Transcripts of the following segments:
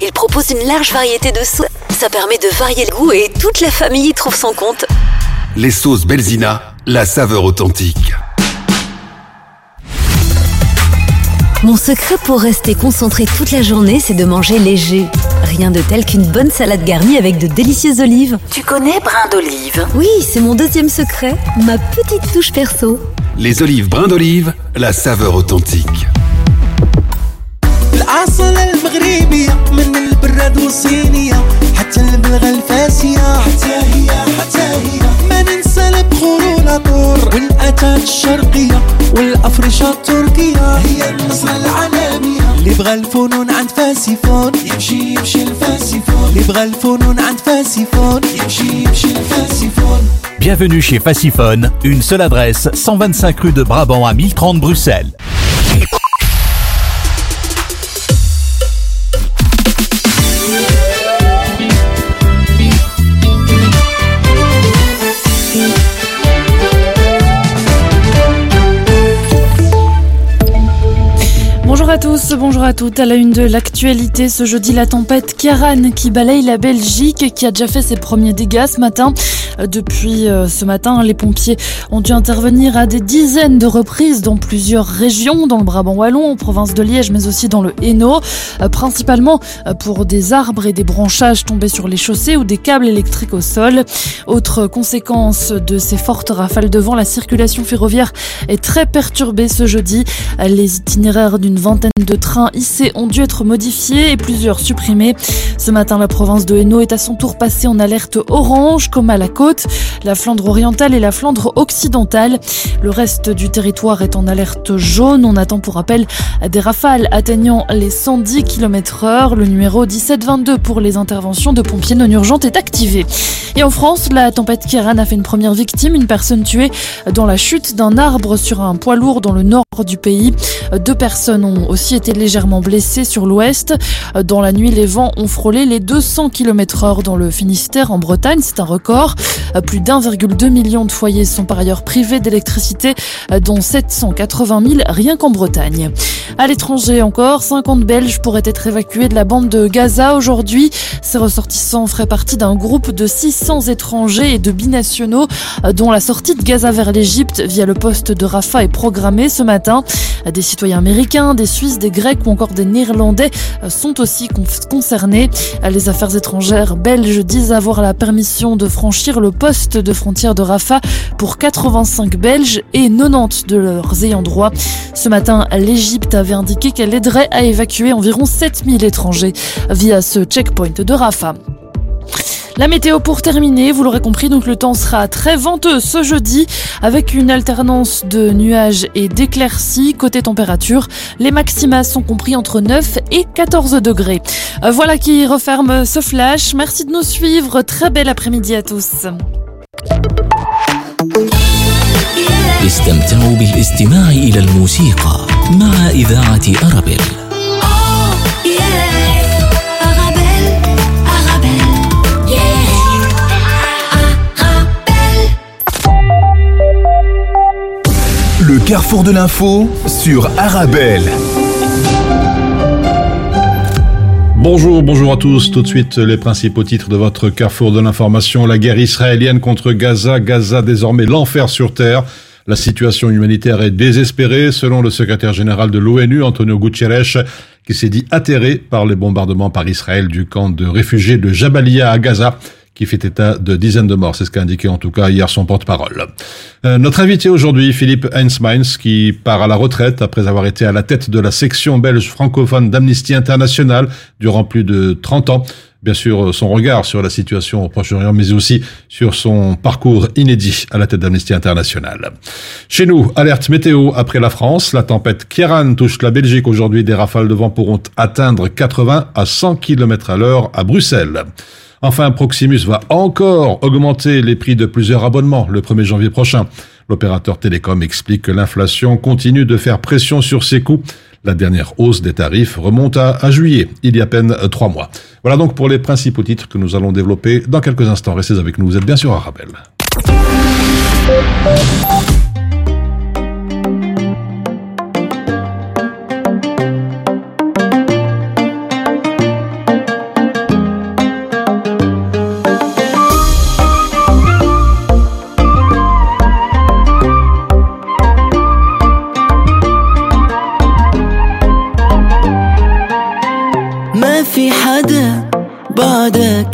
Il propose une large variété de sauces. Ça permet de varier le goût et toute la famille y trouve son compte. Les sauces Belzina, la saveur authentique. Mon secret pour rester concentré toute la journée, c'est de manger léger. Rien de tel qu'une bonne salade garnie avec de délicieuses olives. Tu connais brin d'olive? Oui, c'est mon deuxième secret, ma petite touche perso. Les olives brin d'olive, la saveur authentique. Bienvenue chez Fassiphone, une seule adresse, 125 rue de Brabant à 1030 Bruxelles. Bonjour à tous, bonjour à toutes. À la une de l'actualité, ce jeudi, la tempête Kiaran qui balaye la Belgique, qui a déjà fait ses premiers dégâts ce matin. Euh, depuis euh, ce matin, les pompiers ont dû intervenir à des dizaines de reprises dans plusieurs régions, dans le Brabant wallon, en province de Liège, mais aussi dans le Hainaut, euh, principalement pour des arbres et des branchages tombés sur les chaussées ou des câbles électriques au sol. Autre conséquence de ces fortes rafales de vent, la circulation ferroviaire est très perturbée ce jeudi. Les itinéraires d'une vingtaine de trains IC ont dû être modifiés et plusieurs supprimés. Ce matin, la province de Hainaut est à son tour passée en alerte orange, comme à la côte, la Flandre orientale et la Flandre occidentale. Le reste du territoire est en alerte jaune. On attend pour rappel des rafales atteignant les 110 km heure. Le numéro 1722 pour les interventions de pompiers non urgentes est activé. Et en France, la tempête Kieran a fait une première victime, une personne tuée dans la chute d'un arbre sur un poids lourd dans le nord du pays. Deux personnes ont aussi été légèrement blessés sur l'ouest. Dans la nuit, les vents ont frôlé les 200 km heure dans le Finistère en Bretagne. C'est un record. Plus d'1,2 million de foyers sont par ailleurs privés d'électricité, dont 780 000 rien qu'en Bretagne. À l'étranger encore, 50 Belges pourraient être évacués de la bande de Gaza aujourd'hui. Ces ressortissants feraient partie d'un groupe de 600 étrangers et de binationaux dont la sortie de Gaza vers l'Égypte via le poste de Rafah est programmée ce matin. Des citoyens américains, des Suisses, des Grecs ou encore des Néerlandais sont aussi concernés. Les affaires étrangères belges disent avoir la permission de franchir le poste de frontière de Rafah pour 85 Belges et 90 de leurs ayants droit. Ce matin, l'Égypte avait indiqué qu'elle aiderait à évacuer environ 7000 étrangers via ce checkpoint de Rafah. La météo pour terminer, vous l'aurez compris, donc le temps sera très venteux ce jeudi avec une alternance de nuages et d'éclaircies. Côté température, les maximas sont compris entre 9 et 14 degrés. Euh, voilà qui referme ce flash. Merci de nous suivre. Très bel après-midi à tous. Le carrefour de l'info sur Arabelle. Bonjour, bonjour à tous. Tout de suite, les principaux titres de votre carrefour de l'information. La guerre israélienne contre Gaza. Gaza désormais l'enfer sur terre. La situation humanitaire est désespérée, selon le secrétaire général de l'ONU, Antonio Guterres, qui s'est dit atterré par les bombardements par Israël du camp de réfugiés de Jabalia à Gaza qui fait état de dizaines de morts. C'est ce qu'a indiqué en tout cas hier son porte-parole. Euh, notre invité aujourd'hui, Philippe Heinzmeins, qui part à la retraite après avoir été à la tête de la section belge francophone d'Amnesty International durant plus de 30 ans. Bien sûr, son regard sur la situation au Proche-Orient, mais aussi sur son parcours inédit à la tête d'Amnesty International. Chez nous, alerte météo après la France. La tempête Kieran touche la Belgique aujourd'hui. Des rafales de vent pourront atteindre 80 à 100 km à l'heure à Bruxelles. Enfin, Proximus va encore augmenter les prix de plusieurs abonnements le 1er janvier prochain. L'opérateur télécom explique que l'inflation continue de faire pression sur ses coûts. La dernière hausse des tarifs remonte à, juillet, il y a à peine trois mois. Voilà donc pour les principaux titres que nous allons développer dans quelques instants. Restez avec nous, vous êtes bien sûr à Rabel.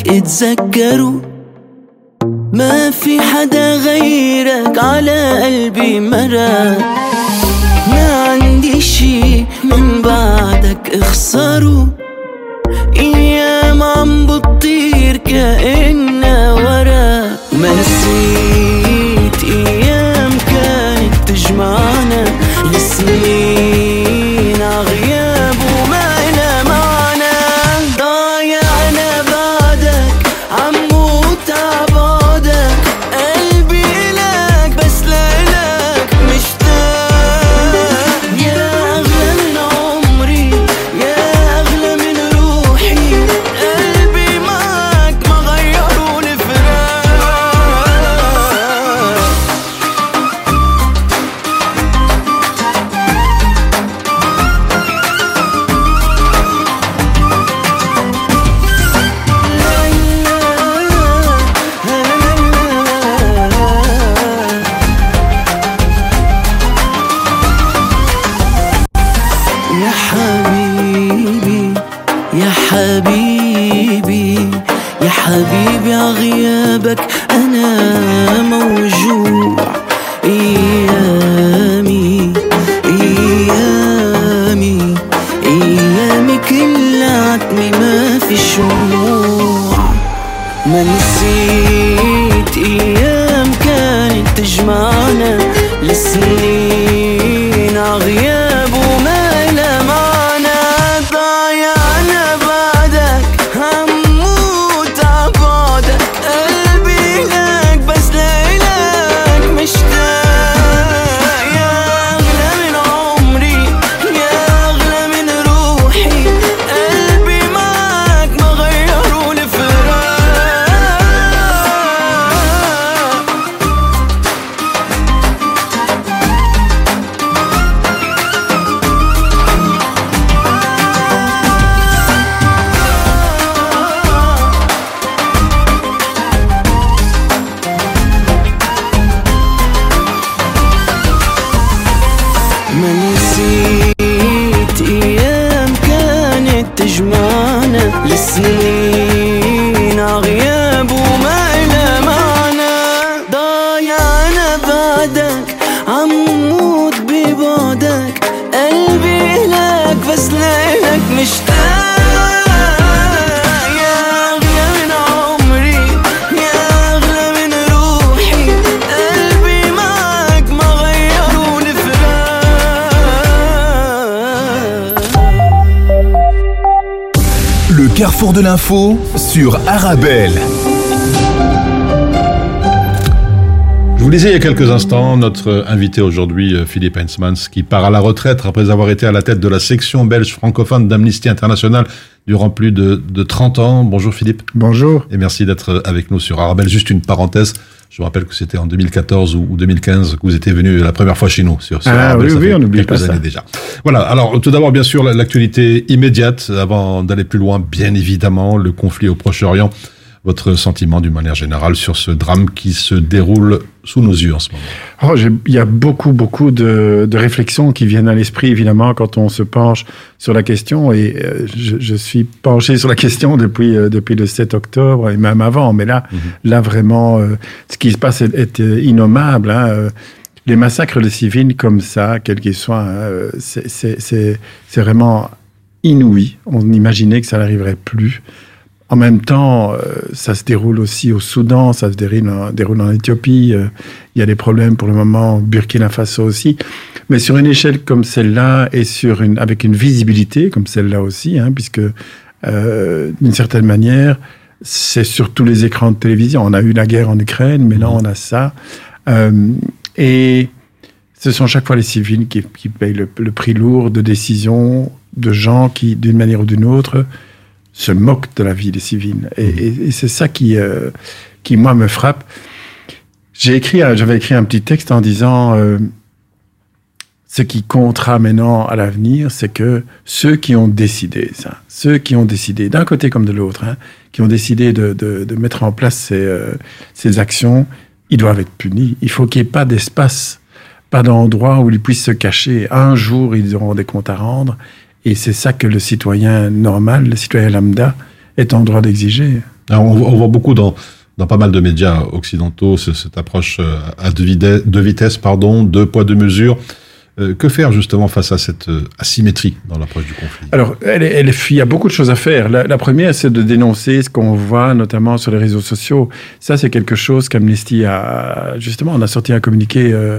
اتذكره ما في حدا غيرك على قلبي مرق ما عندي شي من بعدك اخسره أيام عم بتطير كأنها ورق ما نسيت أيام de l'info sur Arabelle. Vous disais il y a quelques instants, notre invité aujourd'hui, euh, Philippe Heinzmann, qui part à la retraite après avoir été à la tête de la section belge francophone d'Amnesty International durant plus de, de 30 ans. Bonjour Philippe. Bonjour. Et merci d'être avec nous sur Arabelle. Juste une parenthèse. Je vous rappelle que c'était en 2014 ou ou 2015 que vous étiez venu la première fois chez nous sur, sur Ah Arabelle. oui, Ça oui, fait on n'oublie pas ça. déjà. Voilà. Alors, tout d'abord, bien sûr, la- l'actualité immédiate avant d'aller plus loin, bien évidemment, le conflit au Proche-Orient. Votre sentiment d'une manière générale sur ce drame qui se déroule sous nos yeux en ce moment? Oh, il y a beaucoup, beaucoup de, de réflexions qui viennent à l'esprit, évidemment, quand on se penche sur la question. Et euh, je, je suis penché sur la question depuis, euh, depuis le 7 octobre et même avant. Mais là, là vraiment, euh, ce qui se passe est, est, innommable. hein, les massacres de civils comme ça, quels qu'ils soient, hein, c'est vraiment inouï. On imaginait que ça n'arriverait plus. En même temps, euh, ça se déroule aussi au Soudan, ça se déroule en, Éthiopie. euh, il y a des problèmes pour le moment au Burkina Faso aussi. Mais sur une échelle comme celle-là et avec une visibilité comme celle-là aussi, hein, puisque euh, d'une certaine manière, c'est sur tous les écrans de télévision. On a eu la guerre en Ukraine, mais là on a ça. Et ce sont chaque fois les civils qui, payent le prix lourd de décisions de gens qui, d'une manière ou d'une autre, se moquent de la vie des civils. Et, et- et c'est ça qui, euh, qui, moi, me frappe. J'ai écrit, j'avais écrit un petit texte en disant euh, ce qui comptera maintenant à l'avenir, c'est que ceux qui ont décidé ça, ceux qui ont décidé d'un côté comme de l'autre, hein, qui ont décidé de, de- de mettre en place ces, euh, ces actions, ils doivent être punis. Il faut qu'il n'y ait pas d'espace, pas d'endroit où ils puissent se cacher. Un jour, ils auront des comptes à rendre Et c'est ça que le citoyen normal, le citoyen lambda, est en droit d'exiger. Alors, on, voit- on voit beaucoup dans, dans pas mal de médias occidentaux ce- cette approche euh, à deux, vitesses, pardon, deux poids, deux mesures. Euh, que faire justement face à cette euh, asymétrie dans l'approche du conflit? Alors, elle, elle il y a beaucoup de choses à faire. La, la première, c'est de dénoncer ce qu'on voit notamment sur les réseaux sociaux. Ça, c'est quelque chose qu'Amnesty a justement. On a sorti un communiqué euh,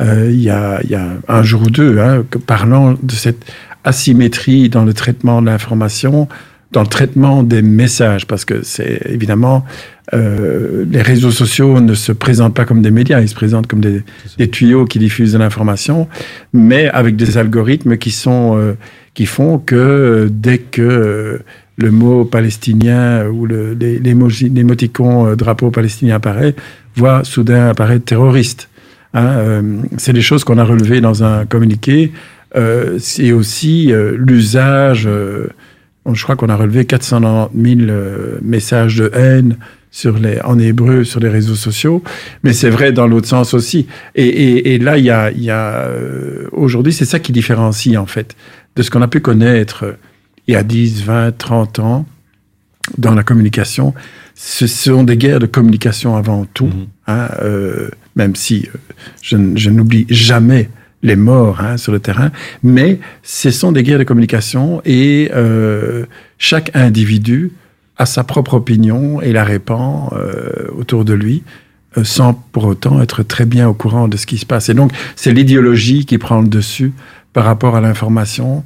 euh, il, y a, il y a un jour ou deux, hein, parlant de cette asymétrie dans le traitement de l'information, dans le traitement des messages, parce que c'est évidemment euh, les réseaux sociaux ne se présentent pas comme des médias, ils se présentent comme des, des tuyaux qui diffusent de l'information, mais avec des algorithmes qui sont euh, qui font que euh, dès que euh, le mot palestinien ou l'émoticon euh, drapeau palestinien apparaît, voit soudain apparaître terroriste. Hein, euh, c'est des choses qu'on a relevées dans un communiqué. Euh, c'est aussi euh, l'usage. euh, je crois qu'on a relevé 490 000 euh, messages de haine sur les, en hébreu sur les réseaux sociaux, mais c'est vrai dans l'autre sens aussi. Et, et- et là, il y a, il y a aujourd'hui, c'est ça qui différencie en fait de ce qu'on a pu connaître il y a 10, 20, 30 ans dans la communication. Ce sont des guerres de communication avant tout, Mhm. hein, même si je n'oublie jamais les morts hein, sur le terrain, mais ce sont des guerres de communication et euh, chaque individu a sa propre opinion et la répand euh, autour de lui euh, sans pour autant être très bien au courant de ce qui se passe. Et donc, c'est l'idéologie qui prend le dessus par rapport à l'information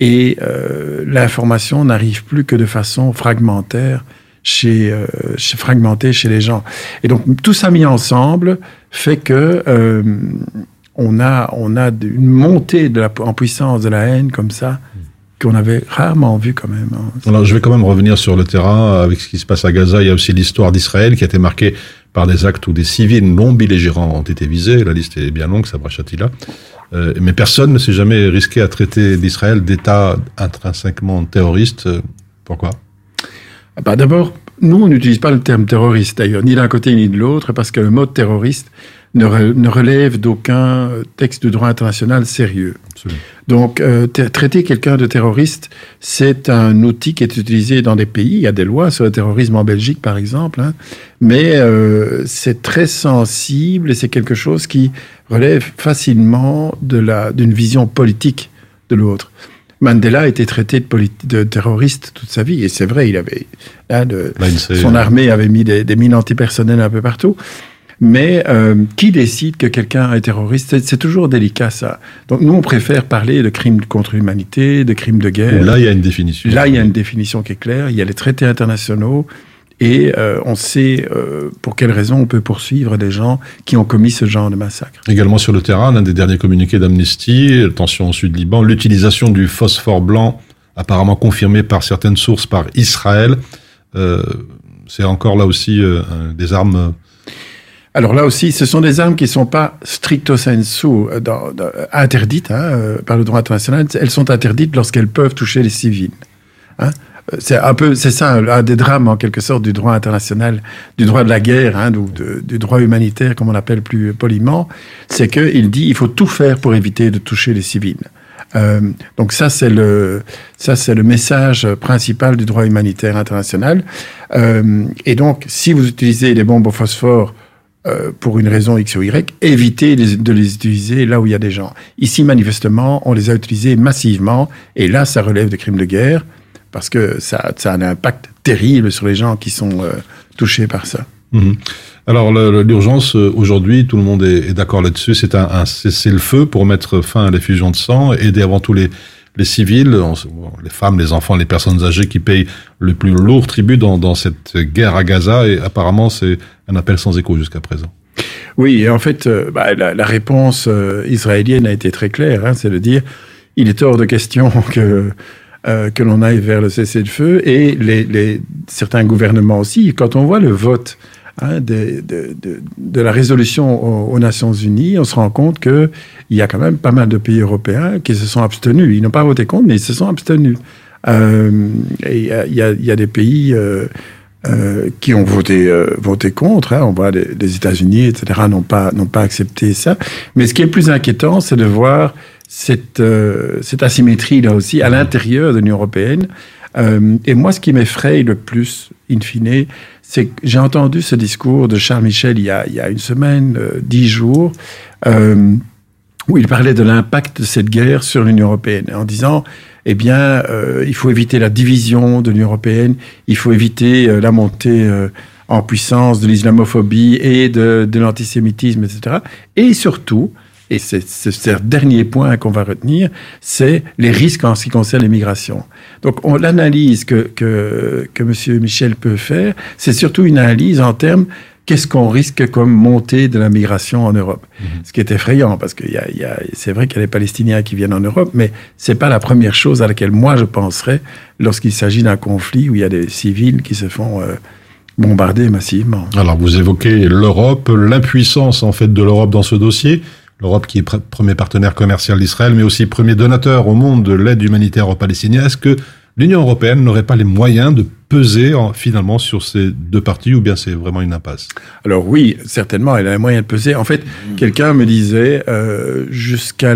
et euh, l'information n'arrive plus que de façon fragmentaire chez, euh, chez fragmentée chez les gens. Et donc tout ça mis ensemble fait que euh, on a on a une montée de la, en puissance de la haine comme ça qu'on avait rarement vu quand même. hein. Alors, je vais quand même revenir sur le terrain avec ce qui se passe à Gaza. Il y a aussi l'histoire d'Israël qui a été marquée par des actes où des civils non belligérants ont été visés. La liste est bien longue, ça là. Euh, mais personne ne s'est jamais risqué à traiter d'Israël d'État intrinsèquement terroriste. Pourquoi? Ah bah, D'abord, nous, on n'utilise pas le terme terroriste, d'ailleurs, ni d'un côté ni de l'autre, parce que le mot terroriste ne, re- ne relève d'aucun texte de droit international sérieux. Absolument. Donc, euh, tra- traiter quelqu'un de terroriste, c'est un outil qui est utilisé dans des pays. Il y a des lois sur le terrorisme en Belgique, par exemple, hein. mais euh, c'est très sensible et c'est quelque chose qui relève facilement de la d'une vision politique de l'autre. Mandela a été traité de, terroriste toute sa vie, et c'est vrai, il avait là, de- L'ANC, son armée avait mis des, des mines antipersonnelles un peu partout. Mais euh, qui décide que quelqu'un est terroriste? C'est- toujours délicat ça. Donc nous, on préfère parler de crimes contre l'humanité, de crimes de guerre. Là, il y a une définition. Là, il y a une définition qui est claire. Il y a les traités internationaux et euh, on sait euh, pour quelles raisons on peut poursuivre des gens qui ont commis ce genre de massacre. Également sur le terrain, l'un des derniers communiqués d'Amnesty, tension au sud Liban, l'utilisation du phosphore blanc, apparemment confirmée par certaines sources par Israël. Euh, c'est encore là aussi euh, des armes. Alors là aussi, ce sont des armes qui ne sont pas stricto sensu euh, dans- interdites hein, euh, par le droit international. Elles sont interdites lorsqu'elles peuvent toucher les civils. Hein. Euh, C'est un peu, c'est ça, un, des drames en quelque sorte du droit international, du droit de la guerre, hein, du droit humanitaire, comme on l'appelle plus poliment. C'est qu'il dit il faut tout faire pour éviter de toucher les civils. Euh, donc ça c'est le ça c'est le message principal du droit humanitaire international. Euh, et donc si vous utilisez des bombes au phosphore euh, pour une raison X ou Y, évitez les- de les utiliser là où il y a des gens. Ici, manifestement, on les a utilisés massivement, et là, ça relève de crimes de guerre, parce que ça, a un impact terrible sur les gens qui sont euh, touchés par ça. Mhm. Alors l'urgence euh, aujourd'hui, tout le monde est, est d'accord là-dessus. C'est un, un cessez-le-feu pour mettre fin à l'effusion de sang, aider avant tout les, les civils, les femmes, les enfants, les personnes âgées qui payent le plus lourd tribut dans, cette guerre à Gaza. Et apparemment, c'est un appel sans écho jusqu'à présent. Oui, et en fait, euh, bah, la, réponse euh, israélienne a été très claire, hein, c'est de dire il est hors de question que euh, que l'on aille vers le cessez-le-feu et les, certains gouvernements aussi. Quand on voit le vote hein, de, la résolution aux, Nations Unies, on se rend compte que il y a quand même pas mal de pays européens qui se sont abstenus. Ils n'ont pas voté contre, mais ils se sont abstenus. Euh, il y a, des pays euh, euh, qui ont voté, voté contre. hein. On voit les, États-Unis, etc., n'ont pas, pas accepté ça. Mais ce qui est plus inquiétant, c'est de voir cette, cette asymétrie là aussi à l'intérieur de l'Union européenne. Et moi, ce qui m'effraie le plus, in fine, c'est que j'ai entendu ce discours de Charles Michel il y a, il y a une semaine, euh, dix jours, euh, où il parlait de l'impact de cette guerre sur l'Union européenne, en disant, eh bien, euh, il faut éviter la division de l'Union européenne, il faut éviter la montée en puissance de l'islamophobie et de l'antisémitisme, etc. Et surtout, et c'est ce dernier point qu'on va retenir, c'est les risques en ce qui concerne l'immigration. Donc, on, l'analyse que, que, que M. Michel peut faire, c'est surtout une analyse en termes qu'est-ce qu'on risque comme montée de la migration en Europe? Ce qui est effrayant, parce que c'est vrai qu'il y a les Palestiniens qui viennent en Europe, mais c'est pas la première chose à laquelle moi je penserais lorsqu'il s'agit d'un conflit où il y a des civils qui se font euh, bombarder massivement. Alors, vous évoquez l'Europe, l'impuissance en fait de l'Europe dans ce dossier. L'Europe qui est pr- premier partenaire commercial d'Israël, mais aussi premier donateur au monde de l'aide humanitaire aux Palestiniens. Est-ce que l'Union européenne n'aurait pas les moyens de peser en- finalement sur ces deux parties, ou bien c'est vraiment une impasse? Alors oui, certainement, elle a les moyens de peser. En fait, quelqu'un me disait, euh, jusqu'à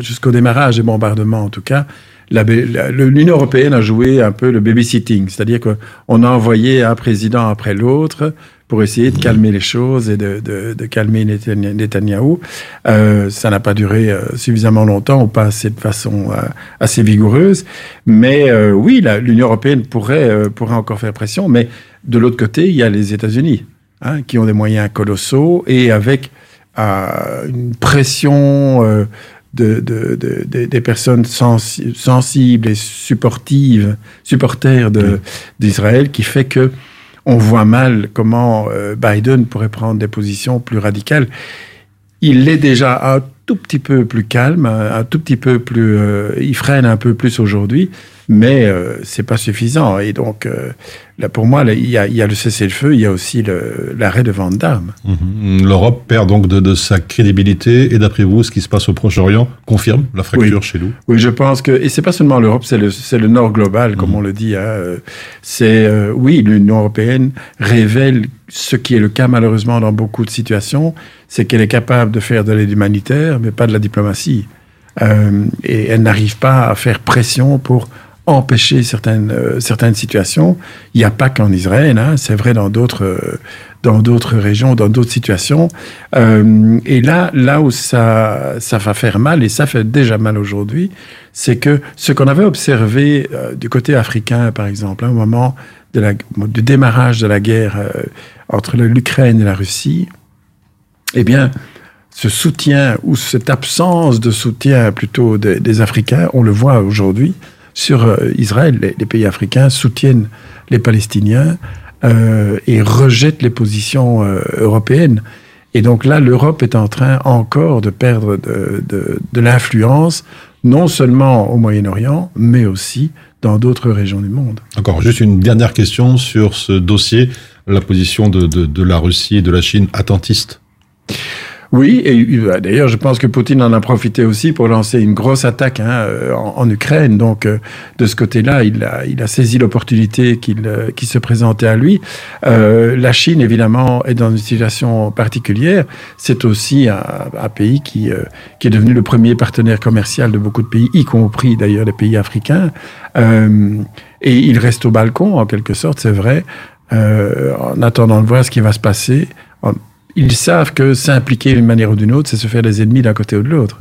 jusqu'au démarrage des bombardements, en tout cas, l'Union européenne a joué un peu le babysitting, c'est-à-dire qu'on a envoyé un président après l'autre pour essayer de calmer les choses et de, de, de calmer Netanya- Netanyahou. Euh, ça n'a pas duré euh, suffisamment longtemps ou pas assez de façon euh, assez vigoureuse. Mais euh, oui, l'Union européenne pourrait, pourrait encore faire pression. Mais de l'autre côté, il y a les États-Unis hein, qui ont des moyens colossaux et avec euh, une pression euh, de, de- de- de- des personnes sensi- sensibles et supportives, supporters de- d'Israël qui fait que on voit mal comment euh, Biden pourrait prendre des positions plus radicales. Il est déjà un tout petit peu plus calme, un, tout petit peu plus, euh, il freine un peu plus aujourd'hui, mais euh, c'est pas suffisant. Et donc, euh, là, pour moi, il y a, il y a le cessez-le-feu, il y a aussi l'arrêt de vente d'armes. Mhm. L'Europe perd donc de, de sa crédibilité, et d'après vous, ce qui se passe au Proche-Orient confirme la fracture chez nous? Oui, je pense que, et c'est pas seulement l'Europe, c'est le, Nord global, comme on le dit. hein, euh, C'est, euh, oui, l'Union européenne révèle ce qui est le cas malheureusement dans beaucoup de situations, c'est qu'elle est capable de faire de l'aide humanitaire, mais pas de la diplomatie. Euh, et elle n'arrive pas à faire pression pour empêcher certaines, euh, certaines situations. Il n'y a pas qu'en Israël, hein, c'est vrai dans d'autres, euh, dans d'autres régions, dans d'autres situations. Et là, là où ça, ça va faire mal, et ça fait déjà mal aujourd'hui, c'est que ce qu'on avait observé du côté africain, par exemple, hein, au moment de du démarrage de la guerre entre l'Ukraine et la Russie, eh bien, ce soutien ou cette absence de soutien plutôt des, Africains, on le voit aujourd'hui sur euh, Israël. Les, pays africains soutiennent les Palestiniens euh, et rejettent les positions euh, européennes. Et donc là, l'Europe est en train encore de perdre de, l'influence, non seulement au Moyen-Orient, mais aussi dans d'autres régions du monde. Encore juste une dernière question sur ce dossier, la position de, de la Russie et de la Chine attentiste. Oui, et euh, d'ailleurs, je pense que Poutine en a profité aussi pour lancer une grosse attaque hein, euh, en, Ukraine. Donc, euh, de ce côté-là, il a, saisi l'opportunité euh, qui se présentait à lui. La Chine, évidemment, est dans une situation particulière. C'est aussi un, pays qui, est devenu le premier partenaire commercial de beaucoup de pays, y compris d'ailleurs les pays africains. Et il reste au balcon, en quelque sorte, c'est vrai, en attendant de voir ce qui va se passer. Ils savent que s'impliquer d'une manière ou d'une autre, c'est se faire des ennemis d'un côté ou de l'autre.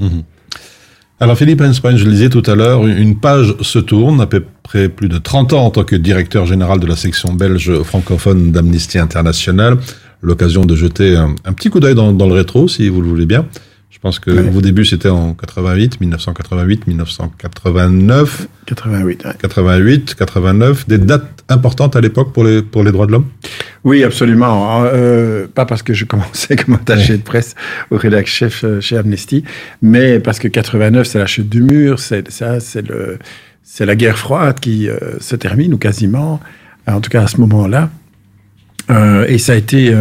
Alors Philippe Henspain, je le disais tout à l'heure, une page se tourne, à peu près plus de 30 ans en tant que directeur général de la section belge francophone d'Amnesty International. L'occasion de jeter un, petit coup d'œil dans le rétro, si vous le voulez bien. Je pense que Ouais. vos débuts, c'était en 88, 1988, 1989, 88. ouais. 88, 89. Des dates importantes à l'époque pour les, pour les droits de l'homme? Oui, absolument. Euh, pas parce que je commençais comme attaché de presse au rédac chef euh, chez Amnesty, mais parce que 89, c'est la chute du mur, c'est ça, c'est le, c'est la guerre froide qui euh, se termine ou quasiment, en tout cas à ce moment-là. Euh, et ça a été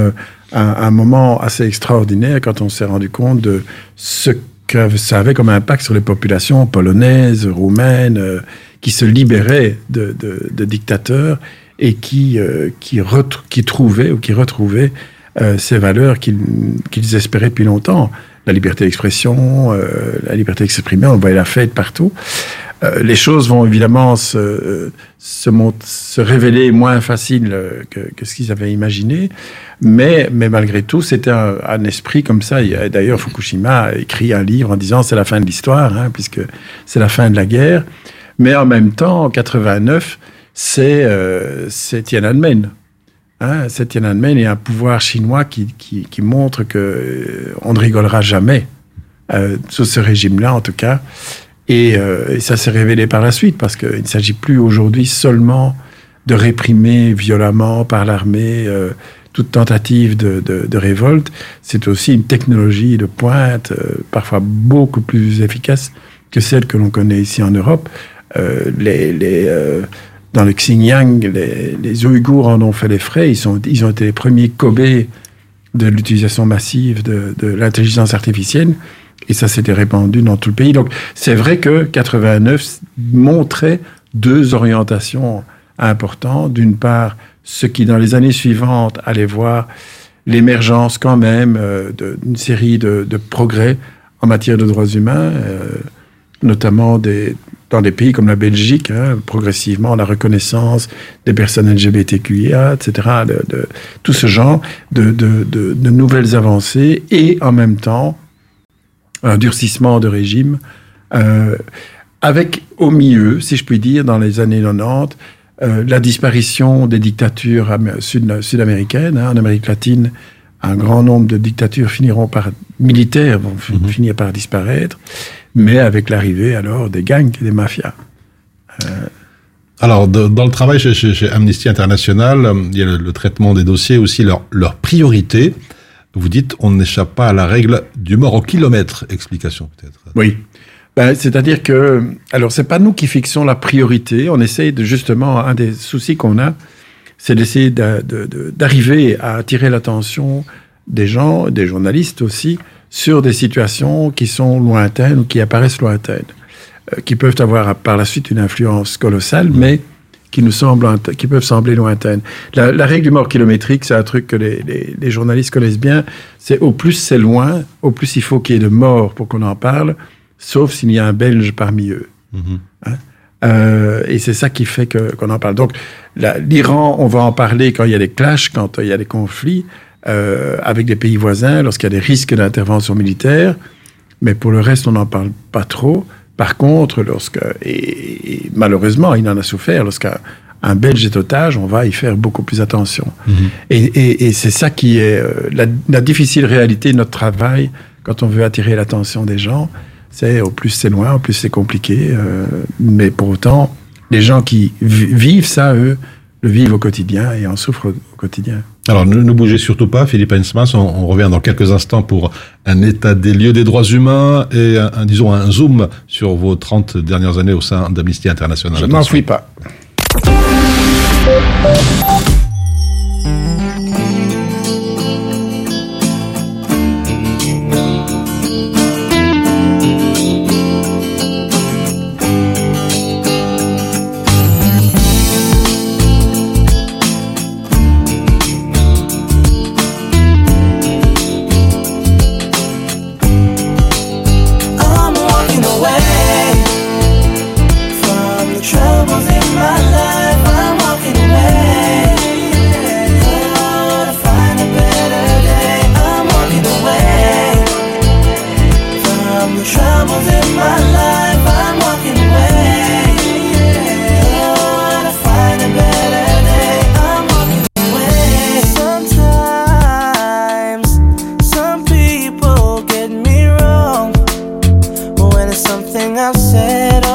un, moment assez extraordinaire quand on s'est rendu compte de ce que ça avait comme impact sur les populations polonaises, roumaines, euh, qui se libéraient de, dictateurs et qui, euh, qui, trouvaient ou qui retrouvaient euh, ces valeurs qu'ils espéraient depuis longtemps. la liberté d'expression, la liberté d'exprimer, on voyait la fête partout. Euh, les choses vont évidemment se, se, révéler moins faciles euh, que, ce qu'ils avaient imaginé, mais, mais malgré tout, c'était un, esprit comme ça. D'ailleurs, Fukushima a écrit un livre en disant c'est la fin de l'histoire, hein, puisque c'est la fin de la guerre. Mais en même temps, en 89, c'est euh, Tiananmen. Hein, c'est Tiananmen et un pouvoir chinois qui, qui, qui montre que euh, on ne rigolera jamais sous ce régime-là, en tout cas. Et, euh, ça s'est révélé par la suite, parce qu'il ne s'agit plus aujourd'hui seulement de réprimer violemment par l'armée euh, toute tentative de, de, de révolte. C'est aussi une technologie de pointe, euh, parfois beaucoup plus efficace que celle que l'on connaît ici en Europe. Euh, les, les, euh, dans le Xinjiang, les, les Ouïghours en ont fait les frais. Ils, sont, ils ont été les premiers Kobe de l'utilisation massive de, de l'intelligence artificielle. Et ça s'était répandu dans tout le pays. Donc, c'est vrai que 89 montrait deux orientations importantes. D'une part, ce qui, dans les années suivantes, allait voir l'émergence quand même euh, d'une série de, progrès en matière de droits humains, euh, notamment dans des pays comme la Belgique, hein, progressivement la reconnaissance des personnes LGBTQIA, etc., tout ce genre de nouvelles avancées, et en même temps un durcissement de régime, euh, avec au milieu, si je puis dire, dans les années 90, euh, la disparition des dictatures am- sud- sud-américaines. hein, en Amérique latine, un grand nombre de dictatures finiront par militaires vont fi- finir par disparaître, mais avec l'arrivée alors des gangs, des mafias. Alors, de- dans le travail chez, chez- chez Amnesty International, euh, il y a le, le traitement des dossiers, aussi leur, leur priorité. Vous dites, on n'échappe pas à la règle du mort au kilomètre. Explication peut-être. Oui. Ben, C'est-à-dire que, alors, c'est pas nous qui fixons la priorité. On essaye de justement, un des soucis qu'on a, c'est d'essayer d'a- de- de- d'arriver à attirer l'attention des gens, des journalistes aussi, sur des situations qui sont lointaines ou qui apparaissent lointaines, euh, qui peuvent avoir par la suite une influence colossale, mais qui nous semblent, qui peuvent sembler lointaines. La, la règle du mort kilométrique, c'est un truc que les, les- les journalistes connaissent bien. C'est au plus c'est loin, au plus il faut qu'il y ait de morts pour qu'on en parle, sauf s'il y a un Belge parmi eux. Hein? Euh, et c'est ça qui fait qu'on en parle. Donc, l'Iran, on va en parler quand il y a des clashs, quand il y a des conflits euh, avec des pays voisins, lorsqu'il y a des risques d'intervention militaire. Mais pour le reste, on n'en parle pas trop. Par contre, lorsque, et, et malheureusement, il en a souffert, lorsqu'un un Belge est otage, on va y faire beaucoup plus attention. Et, et- et c'est ça qui est euh, la, la difficile réalité de notre travail quand on veut attirer l'attention des gens. C'est au plus c'est loin, au plus c'est compliqué. euh, mais pour autant, les gens qui vi- vivent ça, eux, le vivent au quotidien et en souffrent au quotidien. Alors, ne, ne bougez surtout pas, Philippe Heinzmann. On, on revient dans quelques instants pour un état des lieux des droits humains et un, un, disons un zoom sur vos 30 dernières années au sein d'Amnesty International. Je Attention. n'enfuis pas. everything I've said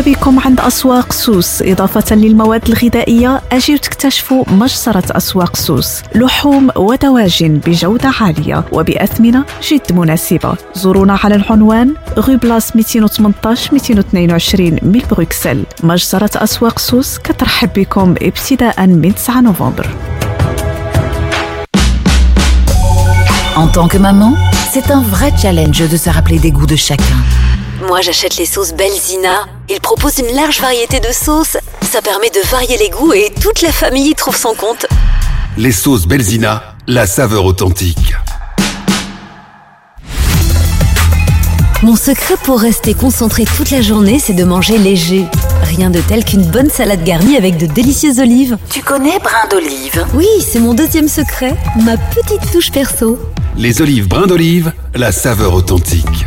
مرحبا بكم عند أسواق سوس إضافة للمواد الغذائية أجيو تكتشفوا مجزرة أسواق سوس لحوم ودواجن بجودة عالية وبأثمنة جد مناسبة زورونا على العنوان غو بلاس 218 222 من بروكسل مجزرة أسواق سوس كترحب بكم ابتداء من 9 نوفمبر En tant que maman, c'est un vrai challenge de se rappeler des goûts de chacun. Moi, j'achète les sauces Belzina. Ils proposent une large variété de sauces. Ça permet de varier les goûts et toute la famille y trouve son compte. Les sauces Belzina, la saveur authentique. Mon secret pour rester concentré toute la journée, c'est de manger léger. Rien de tel qu'une bonne salade garnie avec de délicieuses olives. Tu connais brin d'olive? Oui, c'est mon deuxième secret, ma petite touche perso. Les olives brins d'olive, la saveur authentique.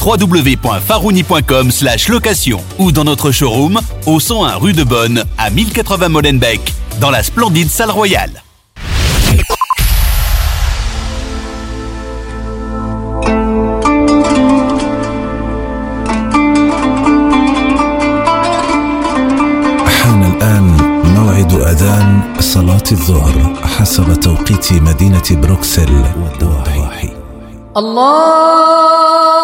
www.farouni.com location ou dans notre showroom au 101 rue de Bonne à 1080 Molenbeek dans la splendide salle royale. حان الآن موعد أذان صلاة الظهر حسب توقيت مدينة بروكسل والضواحي الله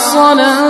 صلاة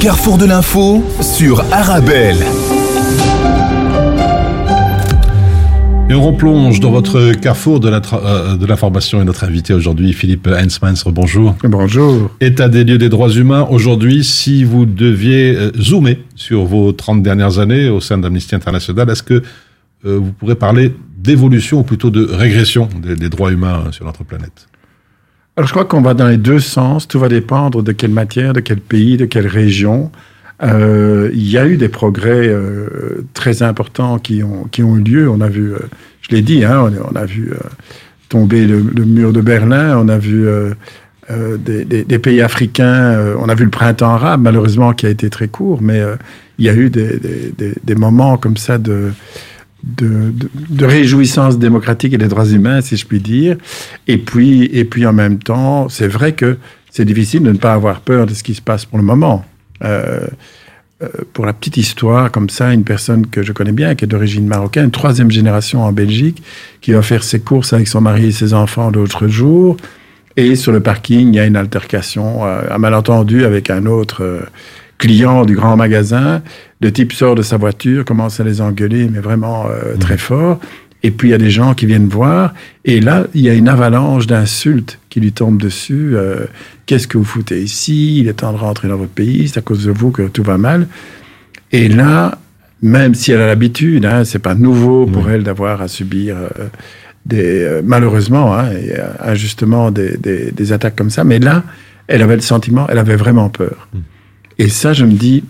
Carrefour de l'info sur Arabelle. Et on replonge dans votre carrefour de euh, l'information et notre invité aujourd'hui, Philippe Heinzmans. Bonjour. Bonjour. État des lieux des droits humains. Aujourd'hui, si vous deviez euh, zoomer sur vos 30 dernières années au sein d'Amnesty International, est-ce que euh, vous pourrez parler d'évolution ou plutôt de régression des, des droits humains euh, sur notre planète? Alors, je crois qu'on va dans les deux sens. Tout va dépendre de quelle matière, de quel pays, de quelle région. Euh, il y a eu des progrès euh, très importants qui ont, qui ont eu lieu. On a vu, euh, je l'ai dit, hein, on, a vu euh, tomber le, mur de Berlin, on a vu euh, des, des- des pays africains, on a vu le printemps arabe, malheureusement, qui a été très court, mais il y a eu des- des moments comme ça de, de, réjouissance démocratique et des droits humains, si je puis dire. Et puis, et puis en même temps, c'est vrai que c'est difficile de ne pas avoir peur de ce qui se passe pour le moment. Euh, euh, pour la petite histoire, comme ça, une personne que je connais bien, qui est d'origine marocaine, troisième génération en Belgique, qui va faire ses courses avec son mari et ses enfants l'autre jour. Et sur le parking, il y a une altercation, euh, un malentendu avec un autre euh, client du grand magasin. Le type sort de sa voiture, commence à les engueuler, mais vraiment euh, très fort. Et puis il y a des gens qui viennent voir, et là il y a une avalanche d'insultes qui lui tombent dessus. euh, Qu'est-ce que vous foutez ici? Il est temps de rentrer dans votre pays. C'est à cause de vous que tout va mal. Et là, même si elle a l'habitude, hein, c'est pas nouveau pour elle d'avoir à subir euh, des, euh, malheureusement, hein, et, injustement des, des, des attaques comme ça. Mais là, elle avait le sentiment, elle avait vraiment peur. Et ça, je me dis,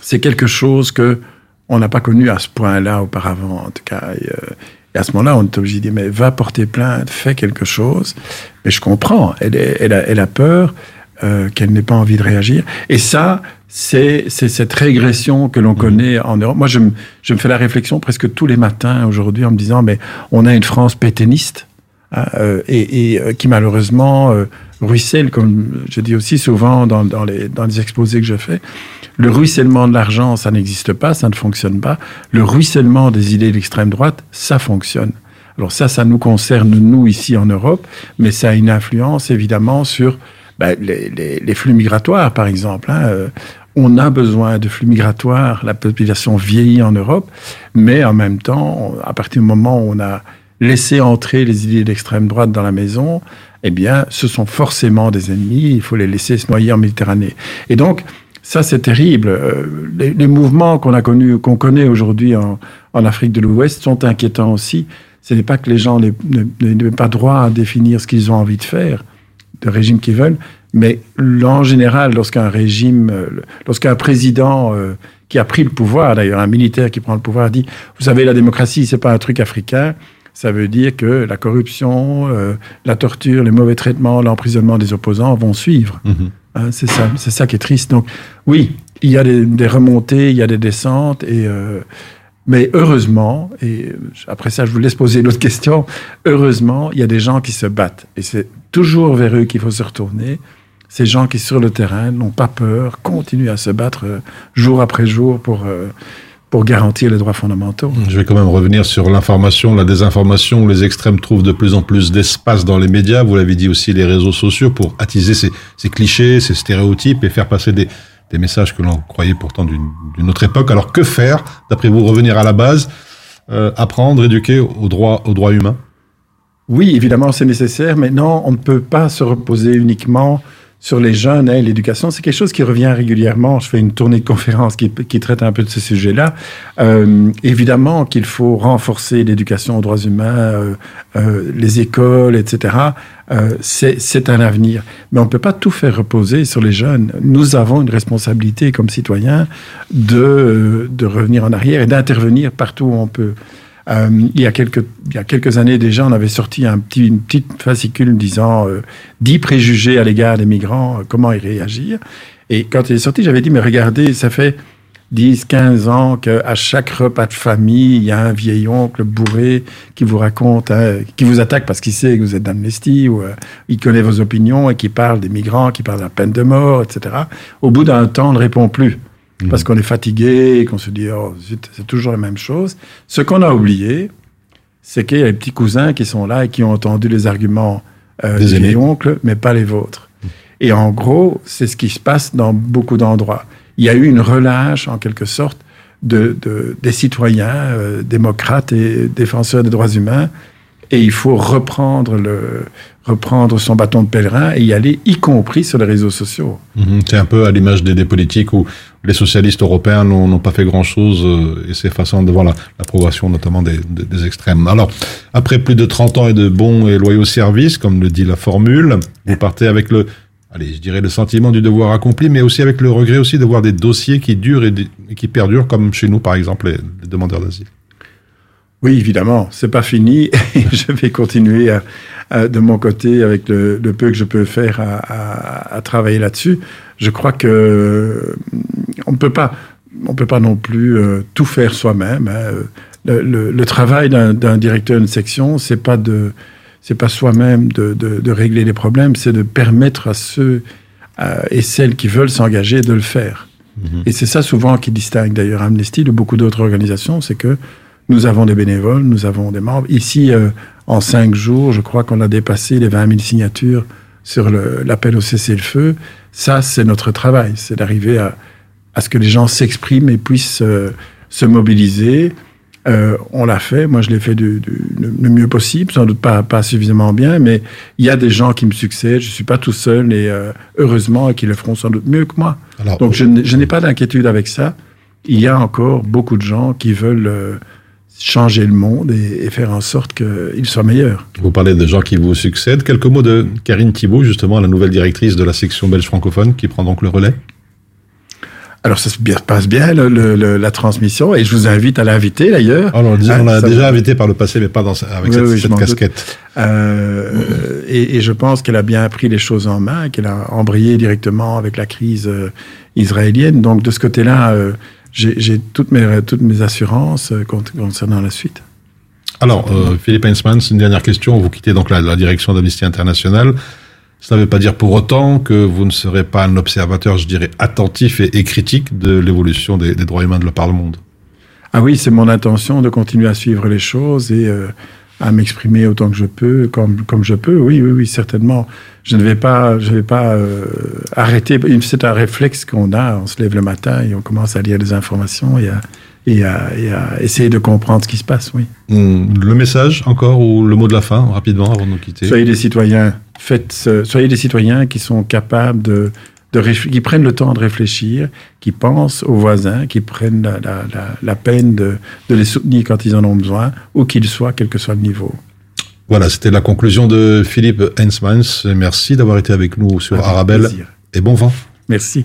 c'est quelque chose que on n'a pas connu à ce point-là auparavant, en tout cas. Et, euh, et à ce moment-là, on est obligé de dire, mais va porter plainte, fais quelque chose. Mais je comprends, elle, elle, a, elle a peur euh, qu'elle n'ait pas envie de réagir. Et ça, c'est cette régression que l'on connaît en Europe. Moi, je me, je me fais la réflexion presque tous les matins aujourd'hui en me disant, mais on a une France pétainiste euh, et, et, euh, qui malheureusement euh, ruisselle, comme je dis aussi souvent dans, dans, les, dans les exposés que je fais. Le ruissellement de l'argent, ça n'existe pas, ça ne fonctionne pas. Le ruissellement des idées d'extrême droite, ça fonctionne. Alors ça, ça nous concerne, nous, ici en Europe, mais ça a une influence, évidemment, sur ben, les, les, les flux migratoires, par exemple. hein. Euh, on a besoin de flux migratoires, la population vieillit en Europe, mais en même temps, à partir du moment où on a laissé entrer les idées d'extrême droite dans la maison, eh bien, ce sont forcément des ennemis, il faut les laisser se noyer en Méditerranée. Et donc, ça, c'est terrible. Euh, Les, mouvements qu'on a connus, qu'on connaît aujourd'hui en, en Afrique de l'Ouest sont inquiétants aussi. Ce n'est pas que les gens n'aient pas droit à définir ce qu'ils ont envie de faire, de régime qu'ils veulent, mais en général, lorsqu'un régime, euh, lorsqu'un président euh, qui a pris le pouvoir, d'ailleurs un militaire qui prend le pouvoir, dit, vous savez, la démocratie, c'est pas un truc africain. Ça veut dire que la corruption, euh, la torture, les mauvais traitements, l'emprisonnement des opposants vont suivre. Hein, c'est ça, c'est ça qui est triste. Donc, oui, il y a des, des remontées, il y a des descentes, et euh, mais heureusement, et après ça, je vous laisse poser une autre question. Heureusement, il y a des gens qui se battent, et c'est toujours vers eux qu'il faut se retourner. Ces gens qui sur le terrain n'ont pas peur, continuent à se battre euh, jour après jour pour pour garantir les droits fondamentaux. Je vais quand même revenir sur l'information, la désinformation. Les extrêmes trouvent de plus en plus d'espace dans les médias. Vous l'avez dit aussi, les réseaux sociaux pour attiser ces, ces clichés, ces stéréotypes et faire passer des, des messages que l'on croyait pourtant d'une autre époque. Alors que faire, d'après vous, revenir à la base, euh, apprendre, éduquer aux droits, aux droits humains? Oui, évidemment, c'est nécessaire, mais non, on ne peut pas se reposer uniquement sur les jeunes et l'éducation. C'est quelque chose qui revient régulièrement. Je fais une tournée de conférences qui, traite un peu de ce sujet-là. Euh, évidemment qu'il faut renforcer l'éducation aux droits humains, euh, euh, les écoles, etc. Euh, c'est c'est un avenir. Mais on ne peut pas tout faire reposer sur les jeunes. Nous avons une responsabilité comme citoyens de, de revenir en arrière et d'intervenir partout où on peut. Euh, il, y a quelques, il y a quelques années déjà, on avait sorti un petit, une petite fascicule disant euh, 10 préjugés à l'égard des migrants, euh, comment y réagir? Et quand il est sorti, j'avais dit, mais regardez, ça fait 10, 15 ans qu'à chaque repas de famille, il y a un vieil oncle bourré qui vous raconte, hein, qui vous attaque parce qu'il sait que vous êtes d'amnesty, ou euh, il connaît vos opinions et qui parle des migrants, qui parle de la peine de mort, etc. Au bout d'un temps, on ne répond plus parce qu'on est fatigué et qu'on se dit oh, c'est toujours la même chose. Ce qu'on a oublié, c'est qu'il y a les petits cousins qui sont là et qui ont entendu les arguments euh, Des oncles, mais pas les vôtres. Et en gros, c'est ce qui se passe dans beaucoup d'endroits. Il y a eu une relâche, en quelque sorte, de, de- des citoyens euh, démocrates et défenseurs des droits humains. Et il faut reprendre, le, reprendre son bâton de pèlerin et y aller, y compris sur les réseaux sociaux. Mhm. C'est un peu à l'image des, politiques où les socialistes européens n'ont pas fait grand-chose euh, et façon devant la- l'approbation notamment des, extrêmes. Alors, après plus de 30 ans et de bons et loyaux services, comme le dit la formule, vous partez avec le, allez, je dirais le sentiment du devoir accompli, mais aussi avec le regret aussi de voir des dossiers qui durent et, qui perdurent, comme chez nous par exemple les demandeurs d'asile. Oui, évidemment, c'est pas fini. Je vais continuer à- à- de mon côté avec le, le peu que je peux faire à, travailler là-dessus. Je crois que euh, on ne peut pas, on peut pas non plus euh, tout faire soi-même. hein. Le, le- le travail d'un directeur de section, c'est pas de, c'est pas soi-même de, de- de régler les problèmes, c'est de permettre à ceux euh, et celles qui veulent s'engager de le faire. Et c'est ça souvent qui distingue d'ailleurs Amnesty de beaucoup d'autres organisations, c'est que nous avons des bénévoles, nous avons des membres. Ici, euh, en cinq jours, je crois qu'on a dépassé les 20 000 signatures sur l'appel au cessez-le-feu. Ça, c'est notre travail, c'est d'arriver à, à ce que les gens s'expriment et puissent euh, se mobiliser. Euh, on l'a fait, moi je l'ai fait du, du- le, mieux possible, sans doute pas, pas suffisamment bien, mais il y a des gens qui me succèdent, je suis pas tout seul et euh, heureusement et qui le feront sans doute mieux que moi. Alors, Donc je, n'ai- pas d'inquiétude avec ça. Il y a encore beaucoup de gens qui veulent changer le monde et, et faire en sorte qu'il soit meilleur. Vous parlez de gens qui vous succèdent. Quelques mots de Karine Thibault, justement, la nouvelle directrice de la section belge francophone, qui prend donc le relais. Alors ça se passe bien le- la transmission et je vous invite à l'inviter d'ailleurs. Alors, on Hein, l'a ça déjà invité par le passé, mais pas dans, avec Oui, cette, oui, casquette. Euh, et, et je pense qu'elle a bien pris les choses en main, qu'elle a embrayé directement avec la crise euh, israélienne. Donc de ce côté-là, euh, j'ai toutes mes, toutes mes assurances euh, con- concernant la suite. Alors, euh, Philippe Heinzmann, une dernière question. Vous quittez donc la, la direction d'Amnesty International. Ça ne veut pas dire pour autant que vous ne serez pas un observateur, je dirais, attentif et, et critique de l'évolution des, des droits humains de la part du monde. Ah oui, c'est mon intention de continuer à suivre les choses et euh, à m'exprimer autant que je peux, comme, comme je peux. Oui, oui, oui, certainement. Je ne vais pas, je vais pas euh, arrêter. C'est un réflexe qu'on a. On se lève le matin et on commence à lire des informations et à, et à, et à essayer de comprendre ce qui se passe. Oui. Hmm, Le message encore ou le mot de la fin rapidement avant de nous quitter? Soyez des citoyens. Faites, soyez des citoyens qui sont capables de, de qui prennent le temps de réfléchir, qui pensent aux voisins, qui prennent la, la, la, la peine de, de les soutenir quand ils en ont besoin, où qu'ils soient, quel que soit le niveau. Voilà, c'était la conclusion de Philippe Hensmans. Merci d'avoir été avec nous sur Avec Arabelle plaisir. et bon vent. Merci.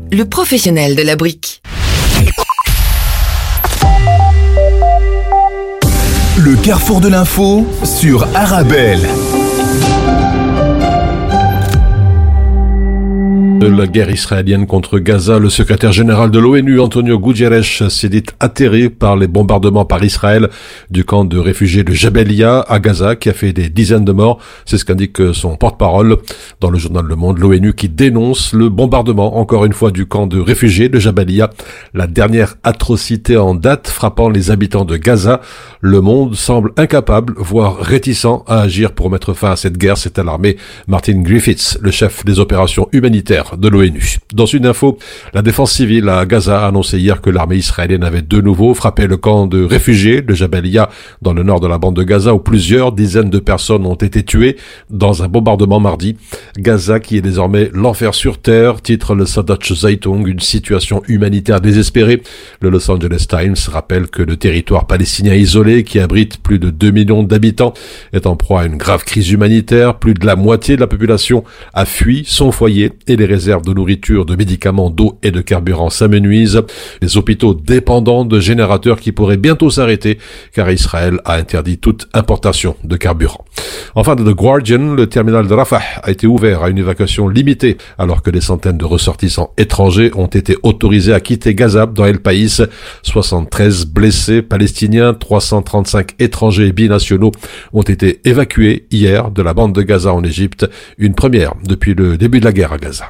le professionnel de la brique. Le carrefour de l'info sur Arabelle. De la guerre israélienne contre Gaza, le secrétaire général de l'ONU, Antonio Guterres, s'est dit atterré par les bombardements par Israël du camp de réfugiés de Jabalia à Gaza, qui a fait des dizaines de morts. C'est ce qu'indique son porte-parole dans le journal Le Monde, l'ONU qui dénonce le bombardement, encore une fois, du camp de réfugiés de Jabalia, la dernière atrocité en date frappant les habitants de Gaza. Le monde semble incapable, voire réticent à agir pour mettre fin à cette guerre, s'est alarmé Martin Griffiths, le chef des opérations humanitaires de l'ONU. Dans une info, la défense civile à Gaza a annoncé hier que l'armée israélienne avait de nouveau frappé le camp de réfugiés de Jabalia dans le nord de la bande de Gaza où plusieurs dizaines de personnes ont été tuées dans un bombardement mardi. Gaza qui est désormais l'enfer sur terre, titre le Sadat Zeitung, une situation humanitaire désespérée. Le Los Angeles Times rappelle que le territoire palestinien isolé qui abrite plus de 2 millions d'habitants est en proie à une grave crise humanitaire. Plus de la moitié de la population a fui son foyer et les réserves de nourriture, de médicaments, d'eau et de carburant s'amenuisent. Les hôpitaux dépendants de générateurs qui pourraient bientôt s'arrêter car Israël a interdit toute importation de carburant. Enfin, de The Guardian, le terminal de Rafah a été ouvert à une évacuation limitée alors que des centaines de ressortissants étrangers ont été autorisés à quitter Gaza dans El País. 73 blessés palestiniens, 335 étrangers binationaux ont été évacués hier de la bande de Gaza en Égypte, une première depuis le début de la guerre à Gaza.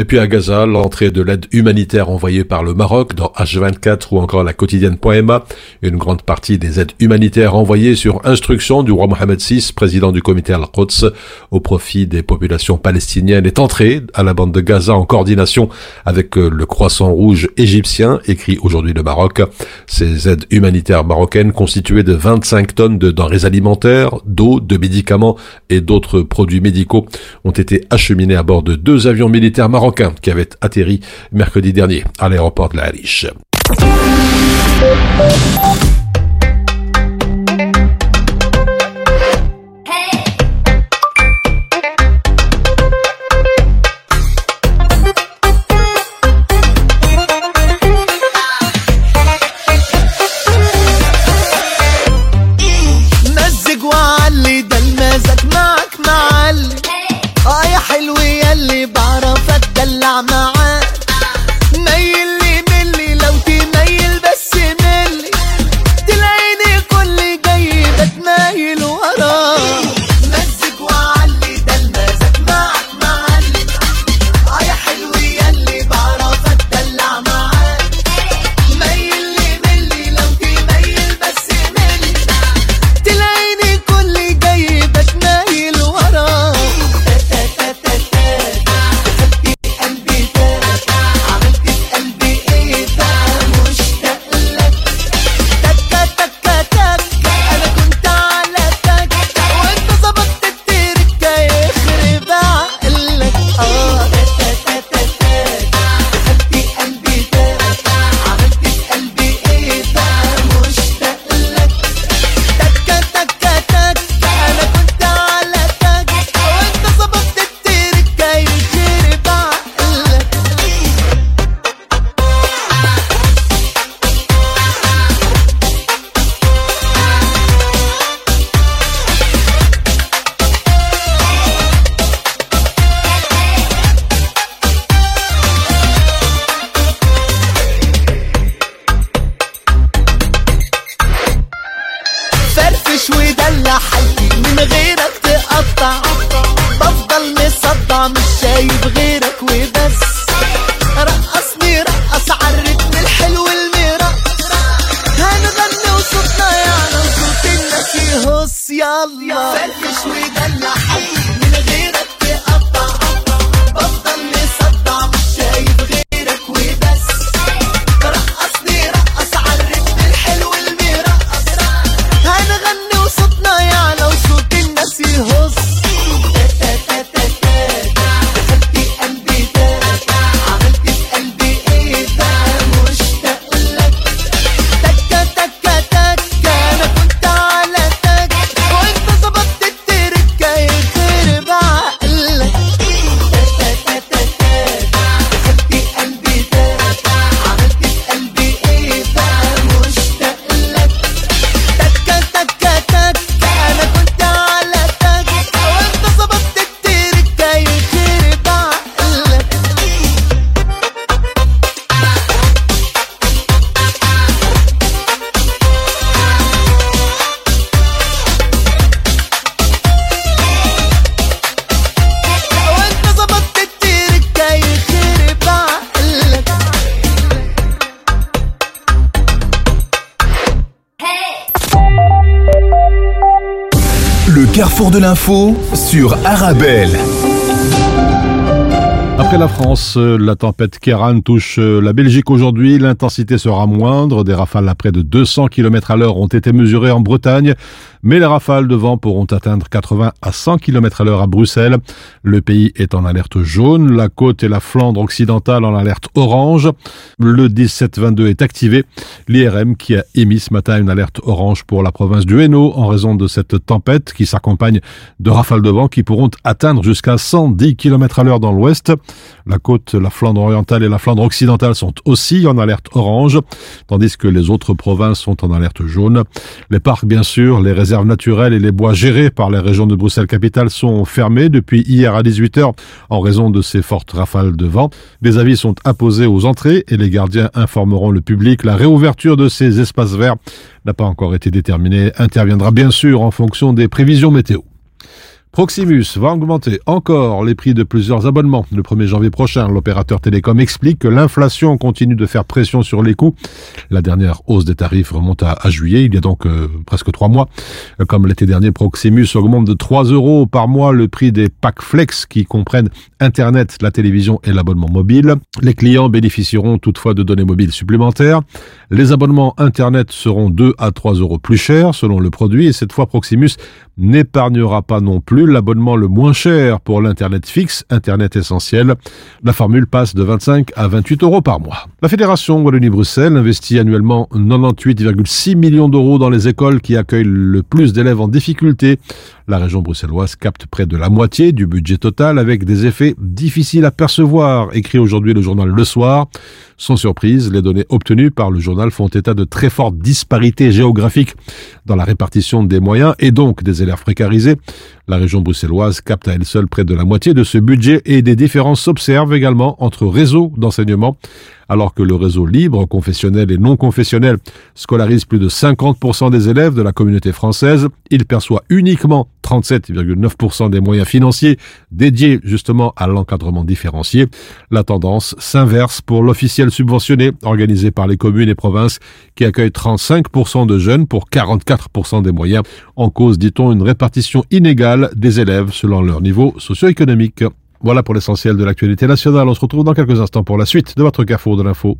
Et puis à Gaza, l'entrée de l'aide humanitaire envoyée par le Maroc dans H24 ou encore la quotidienne.ma, une grande partie des aides humanitaires envoyées sur instruction du roi Mohamed VI, président du comité Al-Quds, au profit des populations palestiniennes, est entrée à la bande de Gaza en coordination avec euh, le Croissant Rouge égyptien, écrit aujourd'hui le Maroc. Ces aides humanitaires marocaines constituées de 25 tonnes de denrées alimentaires, d'eau, de médicaments et d'autres produits médicaux ont été acheminées à bord de deux avions militaires marocains qui avaient atterri mercredi dernier à l'aéroport de la Halish. L'info sur Arabelle. Après la France, euh, la tempête Kéran touche euh, la Belgique aujourd'hui. L'intensité sera moindre. Des rafales à près de 200 km à l'heure ont été mesurées en Bretagne. Mais les rafales de vent pourront atteindre 80 à 100 km à l'heure à Bruxelles. Le pays est en alerte jaune. La côte et la Flandre occidentale en alerte orange. Le 17-22 est activé. L'IRM qui a émis ce matin une alerte orange pour la province du Hainaut en raison de cette tempête qui s'accompagne de rafales de vent qui pourront atteindre jusqu'à 110 km à l'heure dans l'ouest. La côte, la Flandre orientale et la Flandre occidentale sont aussi en alerte orange, tandis que les autres provinces sont en alerte jaune. Les parcs, bien sûr, les réserves naturelles et les bois gérés par les régions de Bruxelles-Capitale sont fermés depuis hier à 18h en raison de ces fortes rafales de vent. Des avis sont apposés aux entrées et les gardiens informeront le public. La réouverture de ces espaces verts n'a pas encore été déterminée, interviendra bien sûr en fonction des prévisions météo. Proximus va augmenter encore les prix de plusieurs abonnements. Le 1er janvier prochain, l'opérateur télécom explique que l'inflation continue de faire pression sur les coûts. La dernière hausse des tarifs remonte à, juillet, il y a donc euh, presque trois mois. Comme l'été dernier, Proximus augmente de 3 euros par mois le prix des packs flex qui comprennent Internet, la télévision et l'abonnement mobile. Les clients bénéficieront toutefois de données mobiles supplémentaires. Les abonnements Internet seront 2 à 3 euros plus chers selon le produit et cette fois Proximus n'épargnera pas non plus l'abonnement le moins cher pour l'Internet fixe, Internet essentiel. La formule passe de 25 à 28 euros par mois. La Fédération Wallonie-Bruxelles investit annuellement 98,6 millions d'euros dans les écoles qui accueillent le plus d'élèves en difficulté. La région bruxelloise capte près de la moitié du budget total avec des effets difficiles à percevoir, écrit aujourd'hui le journal Le Soir. Sans surprise, les données obtenues par le journal font état de très fortes disparités géographiques dans la répartition des moyens et donc des élèves précarisés. La région bruxelloise capte à elle seule près de la moitié de ce budget et des différences s'observent également entre réseaux d'enseignement, alors que le réseau libre, confessionnel et non confessionnel scolarise plus de 50% des élèves de la communauté française. Il perçoit uniquement 37,9% des moyens financiers dédiés justement à l'encadrement différencié. La tendance s'inverse pour l'officiel subventionné organisé par les communes et provinces qui accueille 35% de jeunes pour 44% des moyens. En cause, dit-on, une répartition inégale des élèves selon leur niveau socio-économique. Voilà pour l'essentiel de l'actualité nationale. On se retrouve dans quelques instants pour la suite de votre carrefour de l'info.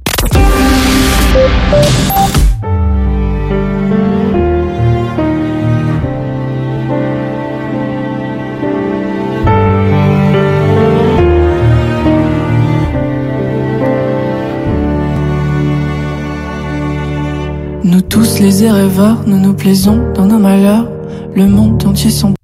Nous tous les rêveurs, nous nous plaisons dans nos malheurs. Le monde entier s'en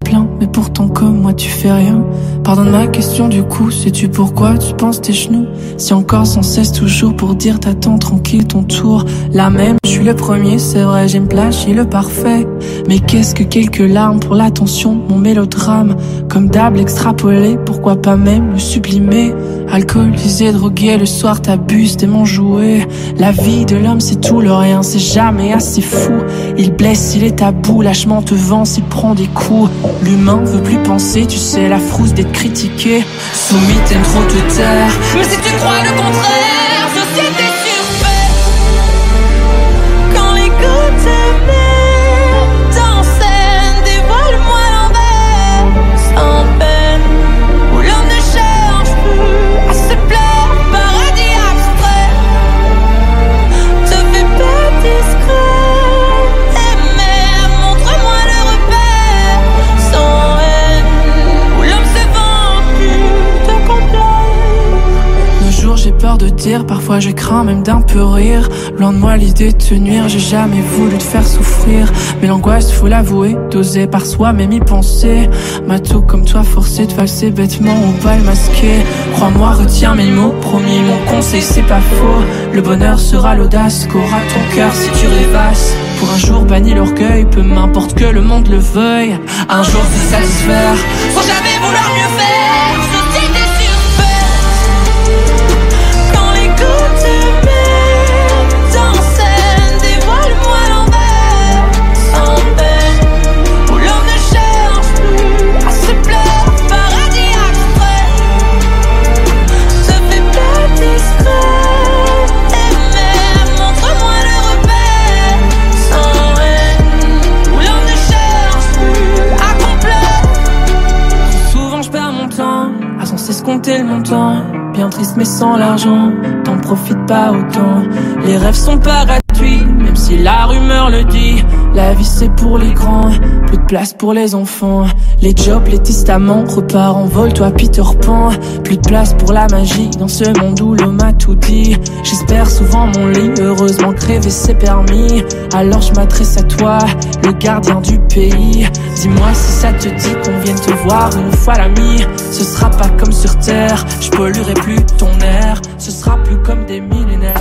mais pourtant comme moi tu fais rien. Pardonne ma question du coup, sais-tu pourquoi tu penses tes genoux? Si encore sans cesse toujours pour dire t'attends tranquille ton tour. La même, je suis le premier, c'est vrai, j'aime plagier le parfait. Mais qu'est-ce que quelques larmes pour l'attention, mon mélodrame? Comme d'hab extrapolé, pourquoi pas même le sublimer? Alcoolisé, drogué, le soir t'abuses de mon jouet. La vie de l'homme c'est tout, le rien c'est jamais assez fou. Il blesse, il est tabou, lâchement te vence, il prend des coups. L'humain veut plus penser, tu sais, la frousse des critiquer. Soumis, t'aimes trop te taire. Mais si tu crois le contraire, de dire, parfois je crains même d'un peu rire. Loin de moi l'idée de te nuire, j'ai jamais voulu te faire souffrir. Mais l'angoisse, faut l'avouer, d'oser par soi-même y penser. M'a tout comme toi forcé de valser bêtement au bal masqué. Crois-moi, retiens mes mots, promis, mon conseil c'est pas faux. Le bonheur sera l'audace qu'aura ton cœur si tu rêvasses. Pour un jour banni l'orgueil, peu m'importe que le monde le veuille. Un jour se satisfaire, sans jamais vouloir mieux faire. Mais sans l'argent, t'en profites pas autant. Les rêves sont pas la rumeur le dit. La vie c'est pour les grands, plus de place pour les enfants. Les jobs, les testaments, repart en vol, toi Peter Pan. Plus de place pour la magie dans ce monde où l'homme a tout dit. J'espère souvent mon lit, heureusement crever c'est permis. Alors je m'adresse à toi, le gardien du pays. Dis-moi si ça te dit qu'on vienne te voir une fois l'ami. Ce sera pas comme sur terre, je polluerai plus ton air. Ce sera plus comme des millénaires.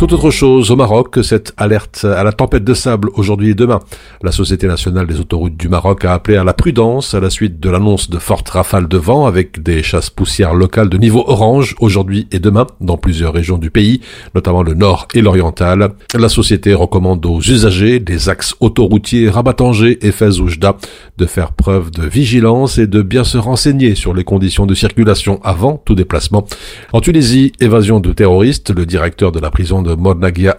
Tout autre chose au Maroc, cette alerte à la tempête de sable aujourd'hui et demain. La Société nationale des autoroutes du Maroc a appelé à la prudence à la suite de l'annonce de fortes rafales de vent avec des chasses poussières locales de niveau orange aujourd'hui et demain dans plusieurs régions du pays, notamment le nord et l'oriental. La société recommande aux usagers des axes autoroutiers Rabat-Tanger et Fez Oujda de faire preuve de vigilance et de bien se renseigner sur les conditions de circulation avant tout déplacement. En Tunisie, évasion de terroristes, le directeur de la prison de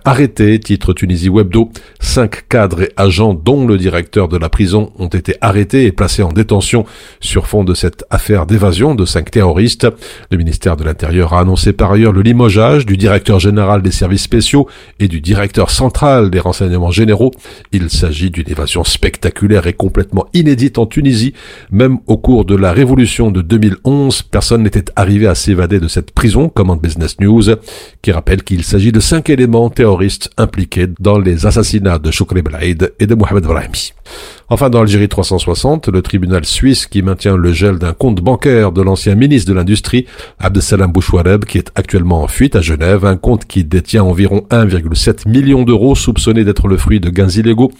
Arrêté, titre Tunisie Webdo. Cinq cadres et agents, dont le directeur de la prison, ont été arrêtés et placés en détention sur fond de cette affaire d'évasion de cinq terroristes. Le ministère de l'Intérieur a annoncé par ailleurs le limogeage du directeur général des services spéciaux et du directeur central des renseignements généraux. Il s'agit d'une évasion spectaculaire et complètement inédite en Tunisie. Même au cours de la révolution de 2011, personne n'était arrivé à s'évader de cette prison, commande Business News, qui rappelle qu'il s'agit de cinq éléments terroristes impliqués dans les assassinats de Choukri Belaïd et de Mohamed Brahimi. Enfin, dans Algérie 360, le tribunal suisse qui maintient le gel d'un compte bancaire de l'ancien ministre de l'Industrie, Abdesalam Bouchouareb, qui est actuellement en fuite à Genève, un compte qui détient environ 1,7 million d'euros soupçonné d'être le fruit de gains illégaux.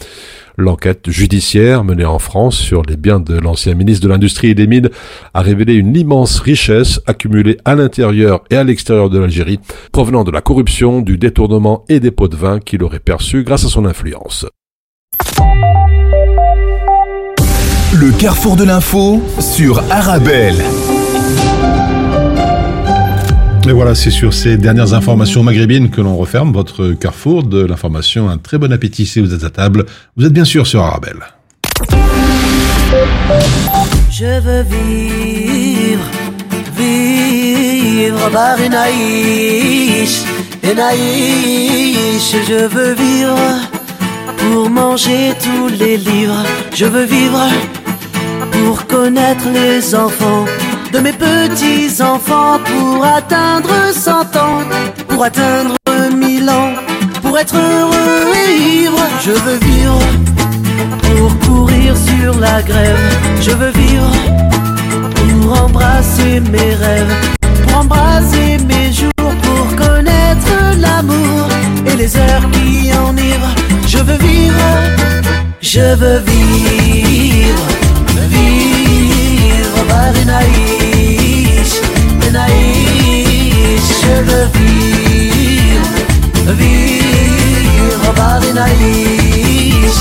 L'enquête judiciaire menée en France sur les biens de l'ancien ministre de l'Industrie et des Mines a révélé une immense richesse accumulée à l'intérieur et à l'extérieur de l'Algérie, provenant de la corruption, du détournement et des pots de vin qu'il aurait perçus grâce à son influence. Le carrefour de l'info sur Arabelle. Et voilà, c'est sur ces dernières informations maghrébines que l'on referme votre carrefour de l'information. Un très bon appétit si vous êtes à table. Vous êtes bien sûr sur Arabelle. Je veux vivre, vivre par une Aïch, une. Je veux vivre pour manger tous les livres. Je veux vivre pour connaître les enfants de mes petits enfants. Pour atteindre cent ans, pour atteindre mille ans, pour être heureux et ivre. Je veux vivre pour courir sur la grève. Je veux vivre pour embrasser mes rêves, pour embrasser mes jours, pour connaître l'amour et les heures qui enivrent. Je veux vivre, je veux vivre, vivre par une Aïch, نعيش رفيق vivre بعض نعيش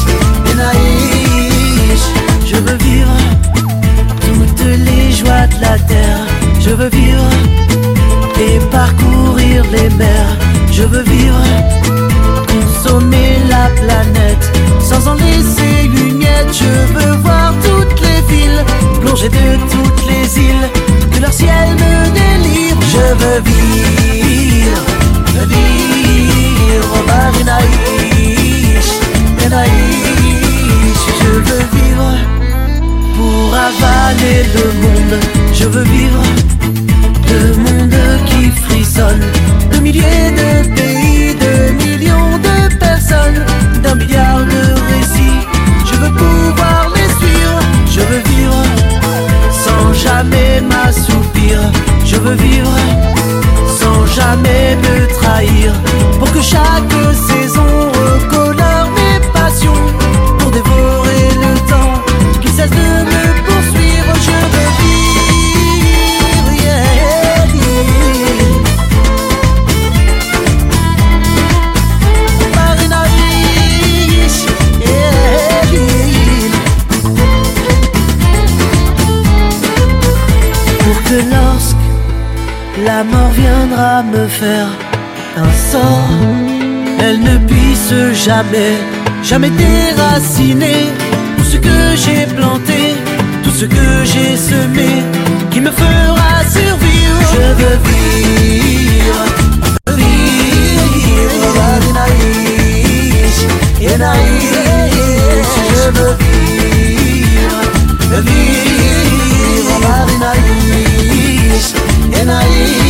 نعيش Je veux vivre toutes les joies de la terre Je veux vivre et parcourir les mers Je veux vivre consommer la planète Sans en laisser une miette Je veux voir toutes les villes Plonger de toutes les îles نذير Je veux vivre pour avaler le monde Je veux vivre de monde qui frissonne De milliers de pays, de millions de personnes D'un milliard de récits Je veux pouvoir les Je veux vivre sans jamais m'assoupir Je veux vivre jamais me trahir. Pour que chaque saison recolore mes passions. Pour dévorer le temps qui cesse de me faire un sort. Elle ne puisse jamais, jamais déraciner tout ce que j'ai planté, tout ce que j'ai semé, qui me fera survivre. Je veux vivre, vivre, je veux vivre, vivre, Naïs,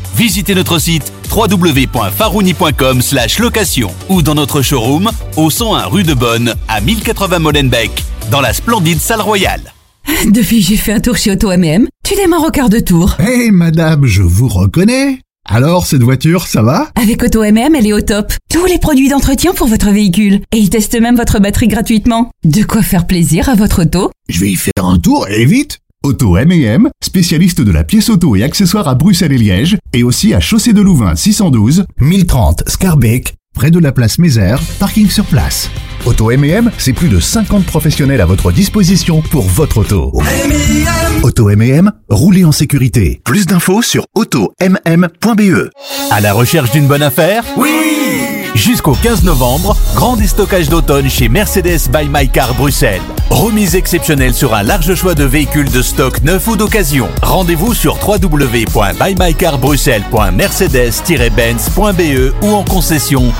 Visitez notre site www.farouni.com location ou dans notre showroom au 101 rue de Bonne à 1080 Molenbeek dans la splendide salle royale. Depuis, j'ai fait un tour chez Auto MM. Tu démarres au quart de tour? Hé madame, je vous reconnais. Alors, cette voiture, ça va? Avec Auto MM, elle est au top. Tous les produits d'entretien pour votre véhicule. Et ils testent même votre batterie gratuitement. De quoi faire plaisir à votre auto Je vais y faire un tour et vite Auto M&M, spécialiste de la pièce auto et accessoires à Bruxelles et Liège, et aussi à Chaussée de Louvain 612, 1030 Scarbeck, près de la place Mézère, parking sur place. Auto M&M, c'est plus de 50 professionnels à votre disposition pour votre auto. Auto M&M, roulez en sécurité. Plus d'infos sur automm.be. À la recherche d'une bonne affaire? Oui Jusqu'au 15 novembre, grand déstockage d'automne chez Mercedes by My Car Bruxelles. Remise exceptionnelle sur un large choix de véhicules de stock neufs ou d'occasion. Rendez-vous sur www.bymycarbruxelles.mercedes-benz.be ou en concession